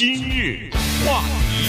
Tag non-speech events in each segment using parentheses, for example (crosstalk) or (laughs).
今日话题，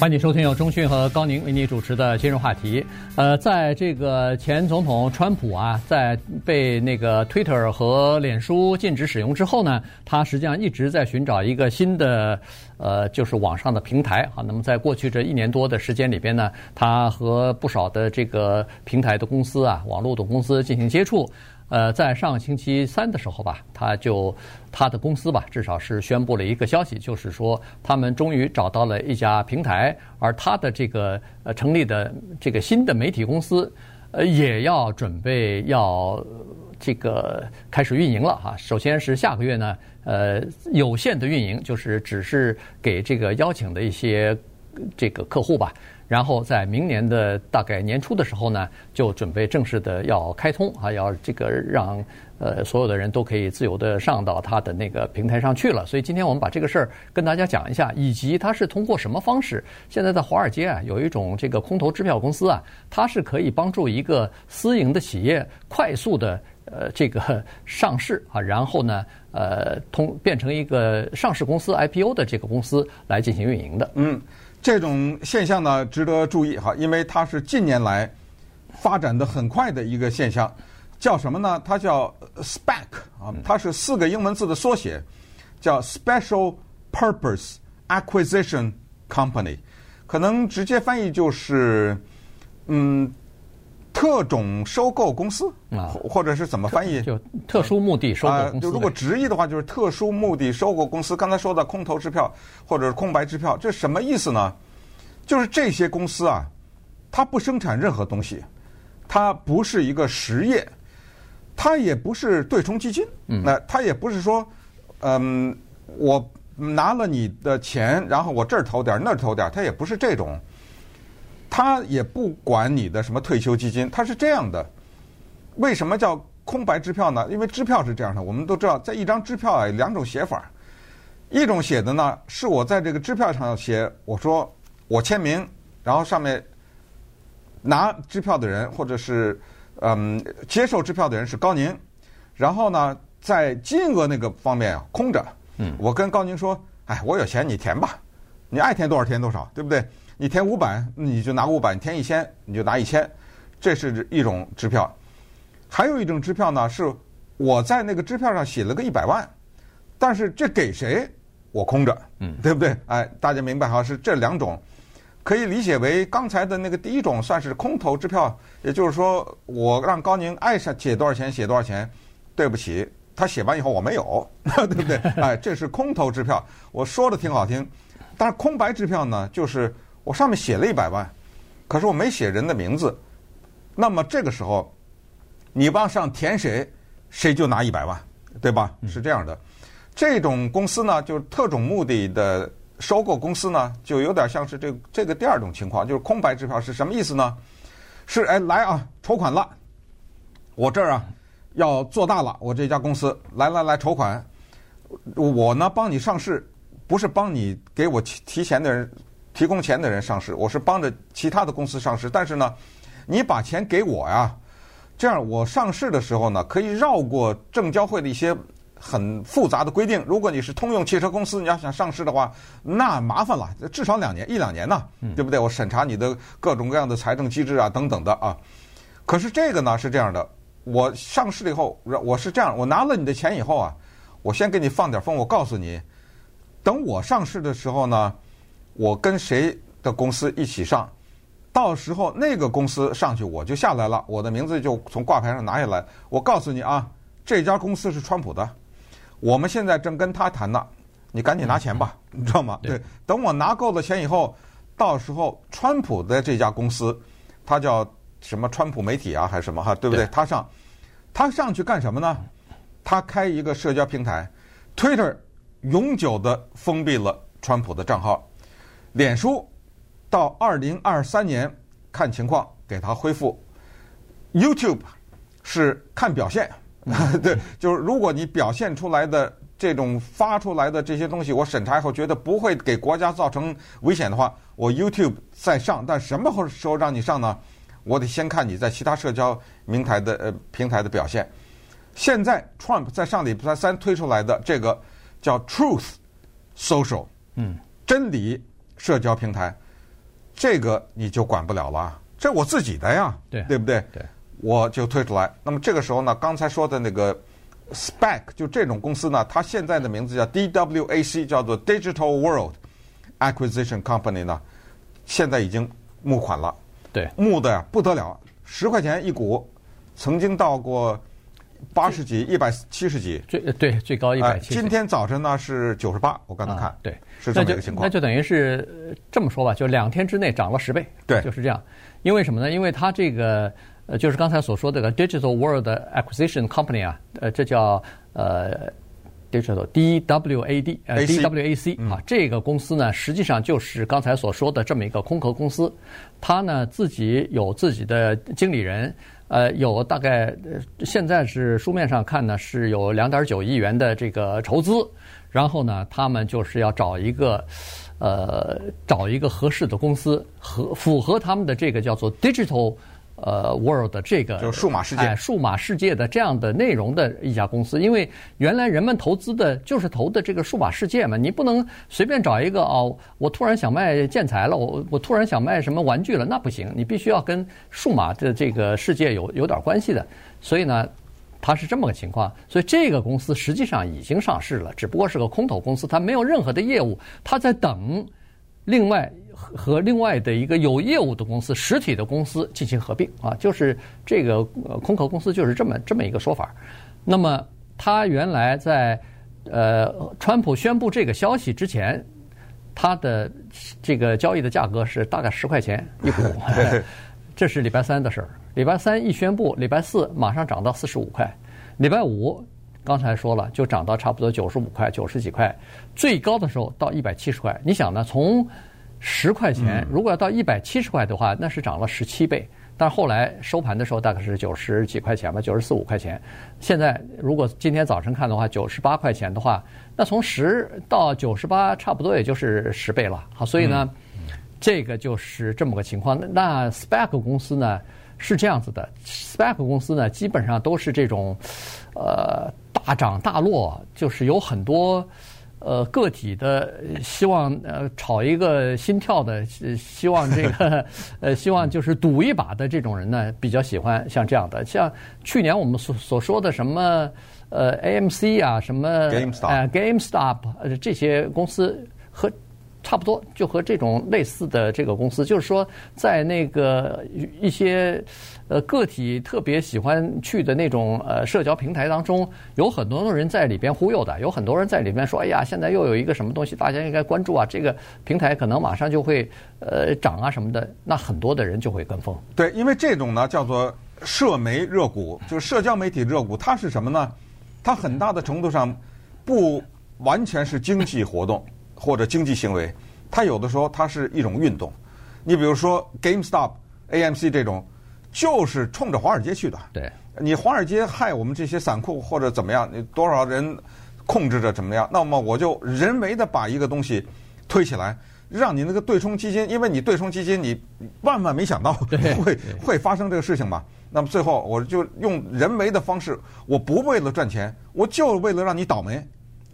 欢迎收听由中讯和高宁为你主持的今日话题。呃，在这个前总统川普啊，在被那个 Twitter 和脸书禁止使用之后呢，他实际上一直在寻找一个新的呃，就是网上的平台啊。那么在过去这一年多的时间里边呢，他和不少的这个平台的公司啊，网络的公司进行接触。呃，在上个星期三的时候吧，他就他的公司吧，至少是宣布了一个消息，就是说他们终于找到了一家平台，而他的这个呃成立的这个新的媒体公司，呃，也要准备要这个开始运营了哈。首先是下个月呢，呃，有限的运营，就是只是给这个邀请的一些这个客户吧。然后在明年的大概年初的时候呢，就准备正式的要开通啊，要这个让呃所有的人都可以自由的上到他的那个平台上去了。所以今天我们把这个事儿跟大家讲一下，以及它是通过什么方式。现在在华尔街啊，有一种这个空头支票公司啊，它是可以帮助一个私营的企业快速的呃这个上市啊，然后呢呃通变成一个上市公司 IPO 的这个公司来进行运营的。嗯。这种现象呢，值得注意哈，因为它是近年来发展的很快的一个现象，叫什么呢？它叫 SPAC 啊，它是四个英文字的缩写，叫 Special Purpose Acquisition Company，可能直接翻译就是嗯，特种收购公司啊，或者是怎么翻译？就特殊目的收购公司。就如果直译的话，就是特殊目的收购公司。刚才说的空头支票或者是空白支票，这什么意思呢？就是这些公司啊，它不生产任何东西，它不是一个实业，它也不是对冲基金，那它也不是说，嗯，我拿了你的钱，然后我这儿投点儿，那儿投点儿，它也不是这种，他也不管你的什么退休基金，他是这样的。为什么叫空白支票呢？因为支票是这样的，我们都知道，在一张支票啊，有两种写法，一种写的呢，是我在这个支票上写，我说。我签名，然后上面拿支票的人或者是嗯接受支票的人是高宁，然后呢，在金额那个方面啊空着，嗯，我跟高宁说，哎，我有钱你填吧，你爱填多少填多少，对不对？你填五百你就拿五百，你填一千你就拿一千，这是一种支票。还有一种支票呢，是我在那个支票上写了个一百万，但是这给谁我空着，嗯，对不对？哎，大家明白哈？是这两种。可以理解为刚才的那个第一种算是空头支票，也就是说，我让高宁爱上写多少钱写多少钱，对不起，他写完以后我没有，(laughs) 对不对？哎，这是空头支票。我说的挺好听，但是空白支票呢，就是我上面写了一百万，可是我没写人的名字，那么这个时候，你往上填谁，谁就拿一百万，对吧？是这样的。这种公司呢，就是特种目的的。收购公司呢，就有点像是这个、这个第二种情况，就是空白支票是什么意思呢？是哎来啊，筹款了，我这儿啊要做大了，我这家公司来来来筹款，我呢帮你上市，不是帮你给我提提钱的人提供钱的人上市，我是帮着其他的公司上市，但是呢，你把钱给我呀，这样我上市的时候呢，可以绕过证交会的一些。很复杂的规定，如果你是通用汽车公司，你要想上市的话，那麻烦了，至少两年一两年呢，对不对？我审查你的各种各样的财政机制啊，等等的啊。可是这个呢是这样的，我上市了以后，我是这样，我拿了你的钱以后啊，我先给你放点风，我告诉你，等我上市的时候呢，我跟谁的公司一起上，到时候那个公司上去我就下来了，我的名字就从挂牌上拿下来，我告诉你啊，这家公司是川普的。我们现在正跟他谈呢，你赶紧拿钱吧，你知道吗？对，等我拿够了钱以后，到时候川普的这家公司，他叫什么？川普媒体啊，还是什么哈？对不对？他上，他上去干什么呢？他开一个社交平台，Twitter 永久的封闭了川普的账号，脸书到二零二三年看情况给它恢复，YouTube 是看表现。(laughs) 对，就是如果你表现出来的这种发出来的这些东西，我审查以后觉得不会给国家造成危险的话，我 YouTube 再上。但什么时候让你上呢？我得先看你在其他社交平台的呃平台的表现。现在 Trump 在上礼拜三推出来的这个叫 Truth social，嗯，真理社交平台，这个你就管不了了，这我自己的呀，对对不对？对，我就退出来。那么这个时候呢，刚才说的那个 SPAC 就这种公司呢，它现在的名字叫 DWAC，叫做 Digital World Acquisition Company 呢，现在已经募款了，对，募的呀不得了，十块钱一股，曾经到过八十几、一百七十几，最对最高一百七。今天早晨呢是九十八，我刚才看，啊、对，是这么一个情况。那就等于是这么说吧，就两天之内涨了十倍，对，就是这样。因为什么呢？因为它这个呃，就是刚才所说的这个 Digital World Acquisition Company 啊，呃，这叫呃。Digital DWAD 呃 DWAC 啊，这个公司呢，实际上就是刚才所说的这么一个空壳公司，它呢自己有自己的经理人，呃，有大概现在是书面上看呢是有两点九亿元的这个筹资，然后呢，他们就是要找一个呃找一个合适的公司，合符合他们的这个叫做 Digital。呃，World 这个就是数码世界，哎，数码世界的这样的内容的一家公司，因为原来人们投资的就是投的这个数码世界嘛，你不能随便找一个哦，我突然想卖建材了，我我突然想卖什么玩具了，那不行，你必须要跟数码的这个世界有有点关系的，所以呢，它是这么个情况，所以这个公司实际上已经上市了，只不过是个空头公司，它没有任何的业务，它在等另外。和另外的一个有业务的公司、实体的公司进行合并啊，就是这个空壳公司就是这么这么一个说法。那么，他原来在呃，川普宣布这个消息之前，他的这个交易的价格是大概十块钱一股，(laughs) 这是礼拜三的事儿。礼拜三一宣布，礼拜四马上涨到四十五块，礼拜五刚才说了就涨到差不多九十五块、九十几块，最高的时候到一百七十块。你想呢？从十块钱，如果要到一百七十块的话，那是涨了十七倍。但是后来收盘的时候大概是九十几块钱吧，九十四五块钱。现在如果今天早晨看的话，九十八块钱的话，那从十到九十八，差不多也就是十倍了。好，所以呢，这个就是这么个情况。那 SPAC 公司呢是这样子的，SPAC 公司呢基本上都是这种，呃，大涨大落，就是有很多。呃，个体的希望呃炒一个心跳的，(laughs) 希望这个 (laughs) 呃希望就是赌一把的这种人呢，比较喜欢像这样的。像去年我们所所说的什么呃 AMC 啊，什么呃 GameStop 呃这些公司和。差不多就和这种类似的这个公司，就是说，在那个一些呃个体特别喜欢去的那种呃社交平台当中，有很多的人在里边忽悠的，有很多人在里边说：“哎呀，现在又有一个什么东西，大家应该关注啊，这个平台可能马上就会呃涨啊什么的。”那很多的人就会跟风。对，因为这种呢叫做社媒热股，就是社交媒体热股，它是什么呢？它很大的程度上不完全是经济活动。或者经济行为，它有的时候它是一种运动。你比如说 GameStop、AMC 这种，就是冲着华尔街去的。对，你华尔街害我们这些散户或者怎么样，你多少人控制着怎么样？那么我就人为的把一个东西推起来，让你那个对冲基金，因为你对冲基金，你万万没想到会 (laughs) 会发生这个事情嘛。那么最后我就用人为的方式，我不为了赚钱，我就为了让你倒霉。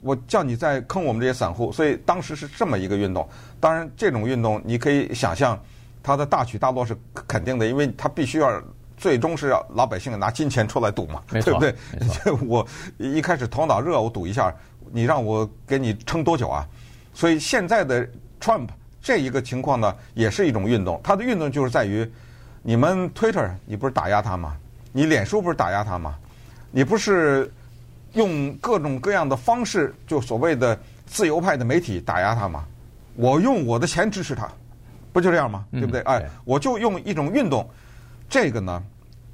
我叫你在坑我们这些散户，所以当时是这么一个运动。当然，这种运动你可以想象，它的大起大落是肯定的，因为它必须要最终是要老百姓拿金钱出来赌嘛，对不对？我 (laughs) 一开始头脑热，我赌一下，你让我给你撑多久啊？所以现在的 Trump 这一个情况呢，也是一种运动。它的运动就是在于，你们 Twitter 你不是打压他吗？你脸书不是打压他吗？你不是？用各种各样的方式，就所谓的自由派的媒体打压他嘛。我用我的钱支持他，不就这样吗？对不对？哎，我就用一种运动，这个呢，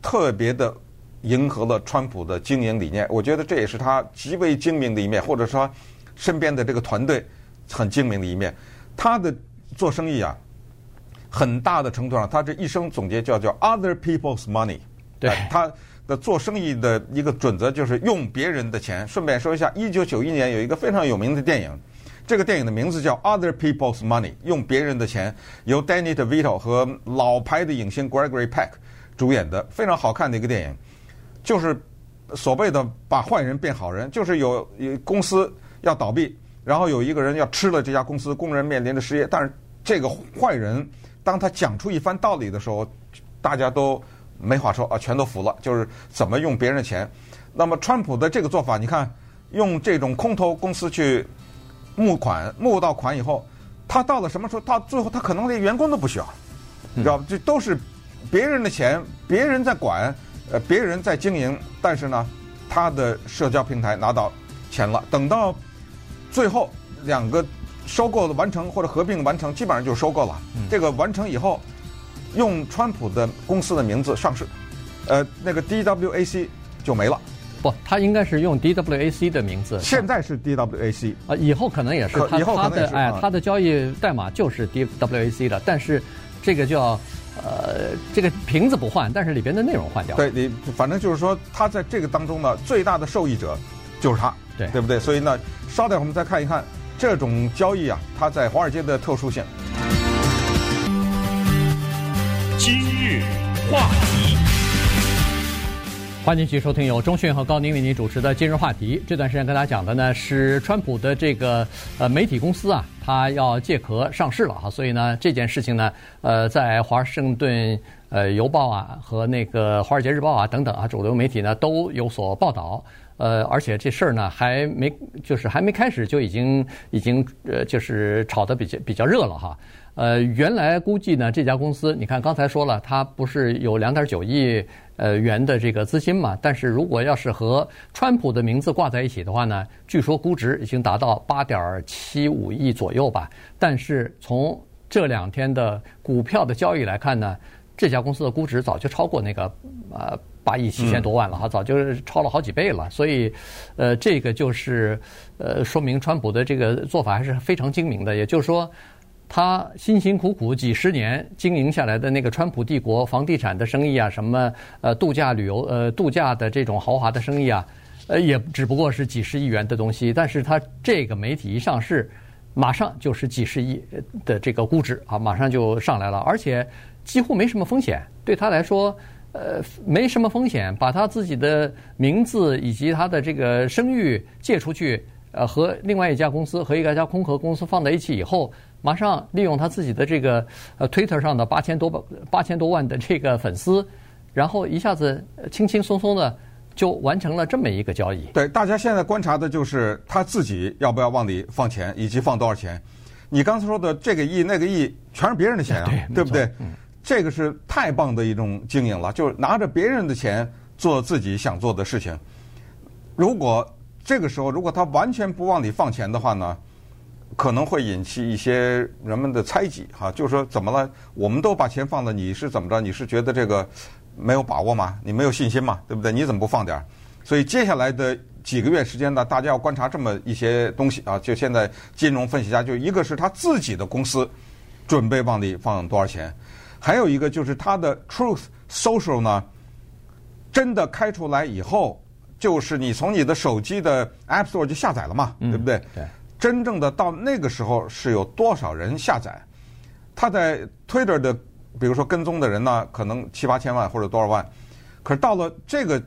特别的迎合了川普的经营理念。我觉得这也是他极为精明的一面，或者说身边的这个团队很精明的一面。他的做生意啊，很大的程度上，他这一生总结叫叫 “other people's money”。对他。的做生意的一个准则就是用别人的钱。顺便说一下，一九九一年有一个非常有名的电影，这个电影的名字叫《Other People's Money》，用别人的钱，由 Danny DeVito 和老牌的影星 Gregory Peck 主演的非常好看的一个电影，就是所谓的把坏人变好人，就是有有公司要倒闭，然后有一个人要吃了这家公司，工人面临着失业。但是这个坏人当他讲出一番道理的时候，大家都没话说啊，全都服了。就是怎么用别人的钱。那么川普的这个做法，你看用这种空头公司去募款，募到款以后，他到了什么时候？到最后他可能连员工都不需要，你知道吧？这都是别人的钱，别人在管，呃，别人在经营，但是呢，他的社交平台拿到钱了。等到最后两个收购的完成或者合并完成，基本上就收购了。这个完成以后，用川普的公司的名字上市，呃，那个 DWAC 就没了。不，他应该是用 DWAC 的名字。现在是 DWAC 啊，以后可能也是。以后可能也是。哎，他的交易代码就是 DWAC 的，但是这个叫呃，这个瓶子不换，但是里边的内容换掉。对，你反正就是说，他在这个当中呢，最大的受益者就是他，对，对不对？所以呢，稍等，我们再看一看这种交易啊，它在华尔街的特殊性。话题。欢迎继续收听由中讯和高宁为您主持的今日话题。这段时间跟大家讲的呢是川普的这个呃媒体公司啊，它要借壳上市了哈，所以呢这件事情呢，呃，在华盛顿呃邮报啊和那个华尔街日报啊等等啊主流媒体呢都有所报道。呃，而且这事儿呢还没就是还没开始就已经已经呃就是炒得比较比较热了哈。呃，原来估计呢这家公司，你看刚才说了，它不是有两点九亿。呃，元的这个资金嘛，但是如果要是和川普的名字挂在一起的话呢，据说估值已经达到八点七五亿左右吧。但是从这两天的股票的交易来看呢，这家公司的估值早就超过那个呃八亿七千多万了哈，早就超了好几倍了。所以，呃，这个就是呃说明川普的这个做法还是非常精明的，也就是说。他辛辛苦苦几十年经营下来的那个川普帝国房地产的生意啊，什么呃度假旅游呃度假的这种豪华的生意啊，呃也只不过是几十亿元的东西。但是他这个媒体一上市，马上就是几十亿的这个估值啊，马上就上来了，而且几乎没什么风险。对他来说，呃没什么风险，把他自己的名字以及他的这个声誉借出去，呃和另外一家公司和一家空壳公司放在一起以后。马上利用他自己的这个呃 Twitter 上的八千多八千多万的这个粉丝，然后一下子轻轻松松的就完成了这么一个交易。对，大家现在观察的就是他自己要不要往里放钱，以及放多少钱。你刚才说的这个亿那个亿全是别人的钱啊，对，对不对？嗯，这个是太棒的一种经营了，就是拿着别人的钱做自己想做的事情。如果这个时候如果他完全不往里放钱的话呢？可能会引起一些人们的猜忌，哈，就是说怎么了？我们都把钱放了，你是怎么着？你是觉得这个没有把握吗？你没有信心吗？对不对？你怎么不放点儿？所以接下来的几个月时间呢，大家要观察这么一些东西啊。就现在金融分析家就一个是他自己的公司准备往里放多少钱，还有一个就是他的 Truth Social 呢，真的开出来以后，就是你从你的手机的 App Store 就下载了嘛，对不对？对。真正的到那个时候是有多少人下载？他在 Twitter 的，比如说跟踪的人呢，可能七八千万或者多少万。可是到了这个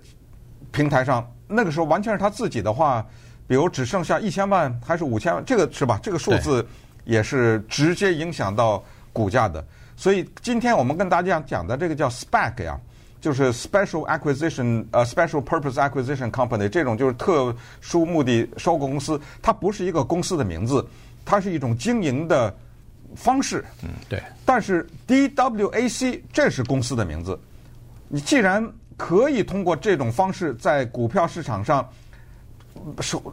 平台上，那个时候完全是他自己的话，比如只剩下一千万还是五千万，这个是吧？这个数字也是直接影响到股价的。所以今天我们跟大家讲的这个叫 SPAC 呀。就是 special acquisition，呃，special purpose acquisition company 这种就是特殊目的收购公司，它不是一个公司的名字，它是一种经营的方式。嗯，对。但是 DWAC 这是公司的名字，你既然可以通过这种方式在股票市场上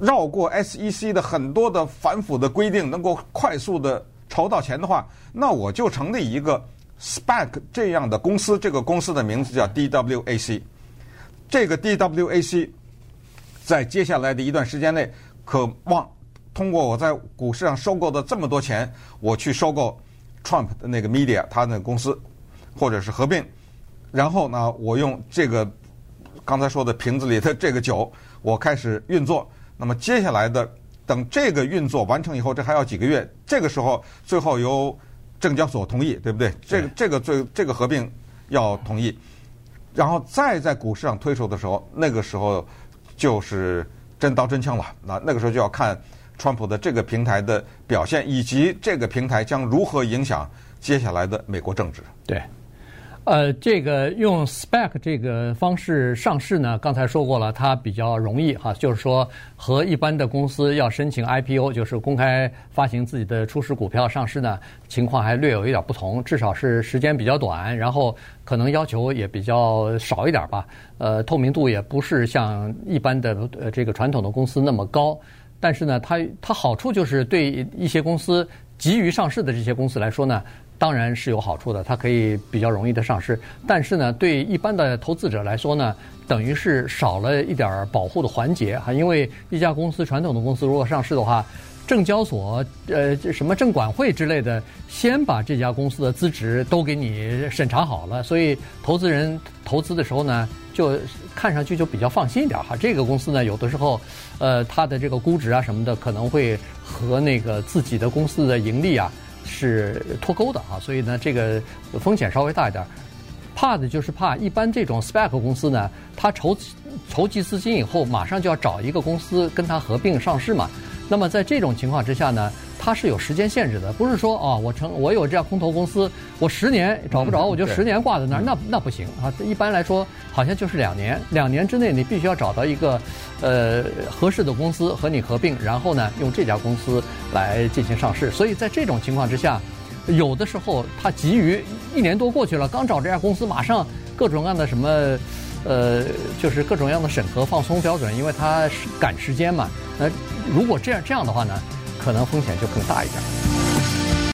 绕过 SEC 的很多的反腐的规定，能够快速的筹到钱的话，那我就成立一个。SPAC 这样的公司，这个公司的名字叫 DWAC。这个 DWAC 在接下来的一段时间内，渴望通过我在股市上收购的这么多钱，我去收购 Trump 的那个 Media，他那个公司，或者是合并。然后呢，我用这个刚才说的瓶子里的这个酒，我开始运作。那么接下来的，等这个运作完成以后，这还要几个月。这个时候，最后由证交所同意，对不对？这个这个最这个合并要同意，然后再在股市上推出的时候，那个时候就是真刀真枪了。那那个时候就要看川普的这个平台的表现，以及这个平台将如何影响接下来的美国政治。对。呃，这个用 SPAC 这个方式上市呢，刚才说过了，它比较容易哈，就是说和一般的公司要申请 IPO，就是公开发行自己的初始股票上市呢，情况还略有一点不同，至少是时间比较短，然后可能要求也比较少一点吧，呃，透明度也不是像一般的呃这个传统的公司那么高，但是呢，它它好处就是对一些公司急于上市的这些公司来说呢。当然是有好处的，它可以比较容易的上市。但是呢，对一般的投资者来说呢，等于是少了一点保护的环节哈。因为一家公司传统的公司如果上市的话，证交所呃什么证管会之类的，先把这家公司的资质都给你审查好了，所以投资人投资的时候呢，就看上去就比较放心一点哈。这个公司呢，有的时候呃它的这个估值啊什么的，可能会和那个自己的公司的盈利啊。是脱钩的啊，所以呢，这个风险稍微大一点。怕的就是怕一般这种 SPAC 公司呢，它筹筹集资金以后，马上就要找一个公司跟它合并上市嘛。那么在这种情况之下呢，它是有时间限制的，不是说啊，我成我有这样空投公司，我十年找不着，我就十年挂在那儿，那那不行啊。一般来说，好像就是两年，两年之内你必须要找到一个呃合适的公司和你合并，然后呢，用这家公司来进行上市。所以在这种情况之下，有的时候他急于一年多过去了，刚找这家公司，马上各种各样的什么呃，就是各种各样的审核放松标准，因为他赶时间嘛。那如果这样这样的话呢，可能风险就更大一点。